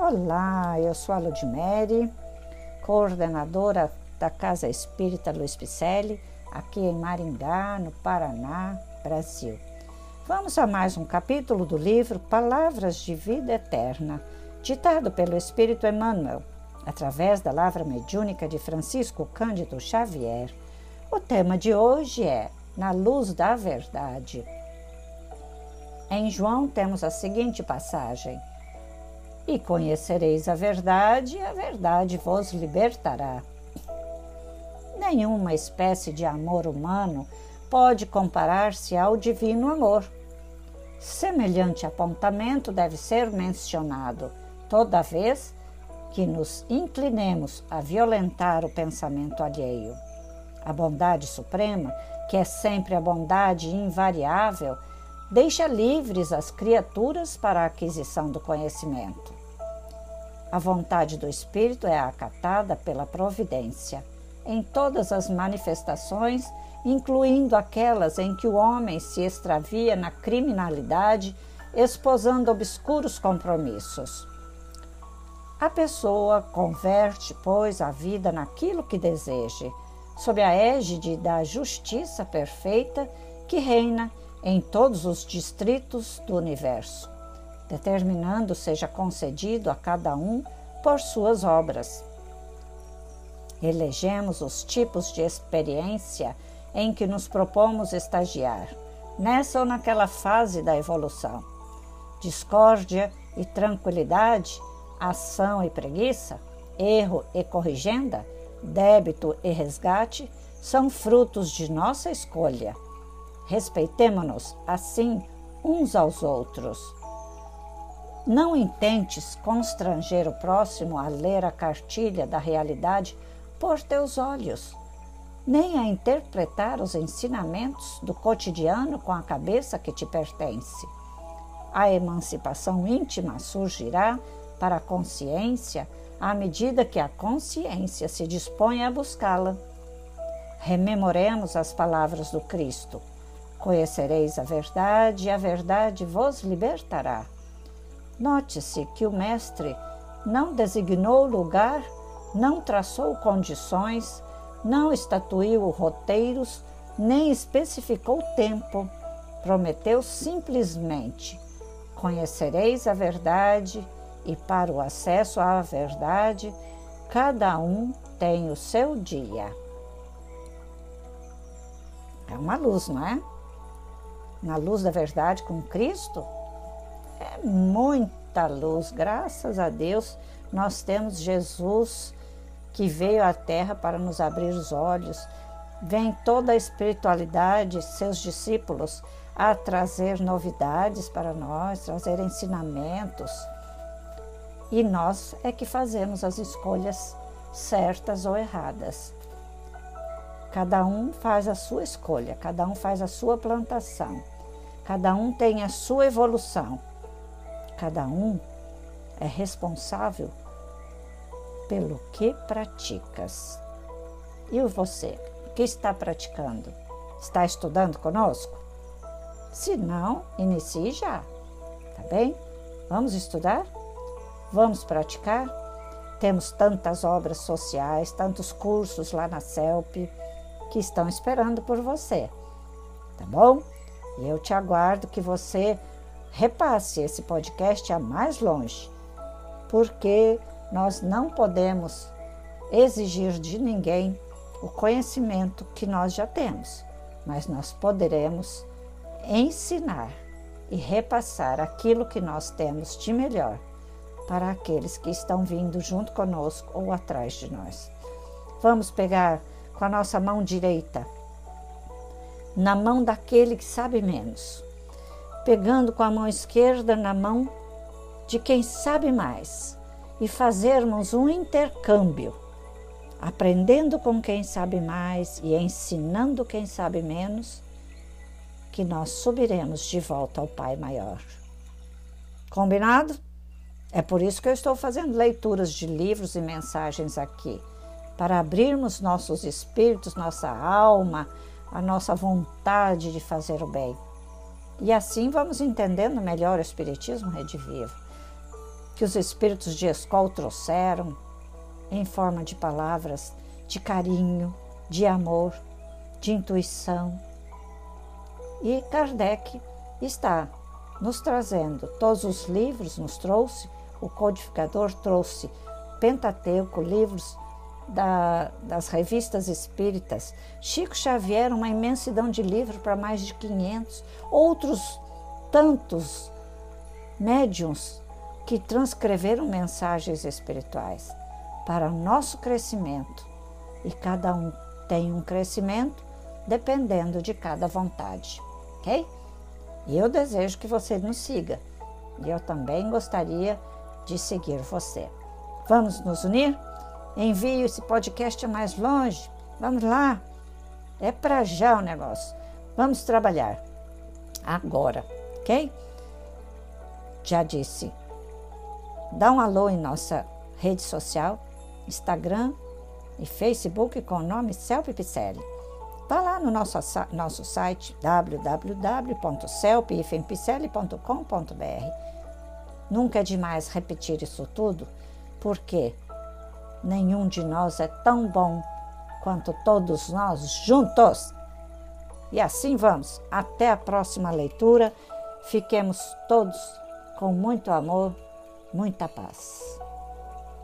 Olá, eu sou a Ludmere, coordenadora da Casa Espírita Luiz Picelli, aqui em Maringá, no Paraná, Brasil. Vamos a mais um capítulo do livro Palavras de Vida Eterna, ditado pelo Espírito Emmanuel, através da lavra mediúnica de Francisco Cândido Xavier. O tema de hoje é Na Luz da Verdade. Em João temos a seguinte passagem e conhecereis a verdade, e a verdade vos libertará. Nenhuma espécie de amor humano pode comparar-se ao divino amor. Semelhante apontamento deve ser mencionado toda vez que nos inclinemos a violentar o pensamento alheio. A bondade suprema, que é sempre a bondade invariável, deixa livres as criaturas para a aquisição do conhecimento. A vontade do Espírito é acatada pela providência em todas as manifestações, incluindo aquelas em que o homem se extravia na criminalidade, esposando obscuros compromissos. A pessoa converte, pois, a vida naquilo que deseje, sob a égide da justiça perfeita que reina em todos os distritos do universo determinando seja concedido a cada um por suas obras. Elegemos os tipos de experiência em que nos propomos estagiar, nessa ou naquela fase da evolução. Discórdia e tranquilidade, ação e preguiça, erro e corrigenda, débito e resgate são frutos de nossa escolha. Respeitemo-nos, assim, uns aos outros. Não intentes constranger o próximo a ler a cartilha da realidade por teus olhos, nem a interpretar os ensinamentos do cotidiano com a cabeça que te pertence. A emancipação íntima surgirá para a consciência à medida que a consciência se dispõe a buscá-la. Rememoremos as palavras do Cristo: Conhecereis a verdade, e a verdade vos libertará. Note-se que o mestre não designou lugar, não traçou condições, não estatuiu roteiros, nem especificou tempo. Prometeu simplesmente: Conhecereis a verdade, e para o acesso à verdade, cada um tem o seu dia. É uma luz, não é? Na luz da verdade com Cristo, muita luz, graças a Deus, nós temos Jesus que veio à Terra para nos abrir os olhos. Vem toda a espiritualidade, seus discípulos, a trazer novidades para nós, trazer ensinamentos. E nós é que fazemos as escolhas certas ou erradas. Cada um faz a sua escolha, cada um faz a sua plantação, cada um tem a sua evolução. Cada um é responsável pelo que praticas. E você, o que está praticando? Está estudando conosco? Se não, inicie já, tá bem? Vamos estudar? Vamos praticar? Temos tantas obras sociais, tantos cursos lá na CELP que estão esperando por você, tá bom? E eu te aguardo que você repasse esse podcast a mais longe, porque nós não podemos exigir de ninguém o conhecimento que nós já temos, mas nós poderemos ensinar e repassar aquilo que nós temos de melhor para aqueles que estão vindo junto conosco ou atrás de nós. Vamos pegar com a nossa mão direita na mão daquele que sabe menos pegando com a mão esquerda na mão de quem sabe mais e fazermos um intercâmbio, aprendendo com quem sabe mais e ensinando quem sabe menos, que nós subiremos de volta ao Pai Maior. Combinado? É por isso que eu estou fazendo leituras de livros e mensagens aqui, para abrirmos nossos espíritos, nossa alma, a nossa vontade de fazer o bem. E assim vamos entendendo melhor o Espiritismo redivivo. que os espíritos de escola trouxeram em forma de palavras de carinho, de amor, de intuição. E Kardec está nos trazendo todos os livros, nos trouxe, o codificador trouxe Pentateuco, livros da, das revistas espíritas. Chico Xavier, uma imensidão de livros para mais de 500. Outros tantos médiums que transcreveram mensagens espirituais para nosso crescimento. E cada um tem um crescimento dependendo de cada vontade, ok? E eu desejo que você nos siga. E eu também gostaria de seguir você. Vamos nos unir? Envie esse podcast mais longe. Vamos lá. É para já o negócio. Vamos trabalhar. Agora, ok? Já disse. Dá um alô em nossa rede social, Instagram e Facebook com o nome Celpe Picelli. Vá lá no nosso, nosso site www.celpifempicelli.com.br. Nunca é demais repetir isso tudo, porque Nenhum de nós é tão bom quanto todos nós juntos. E assim vamos. Até a próxima leitura. Fiquemos todos com muito amor, muita paz.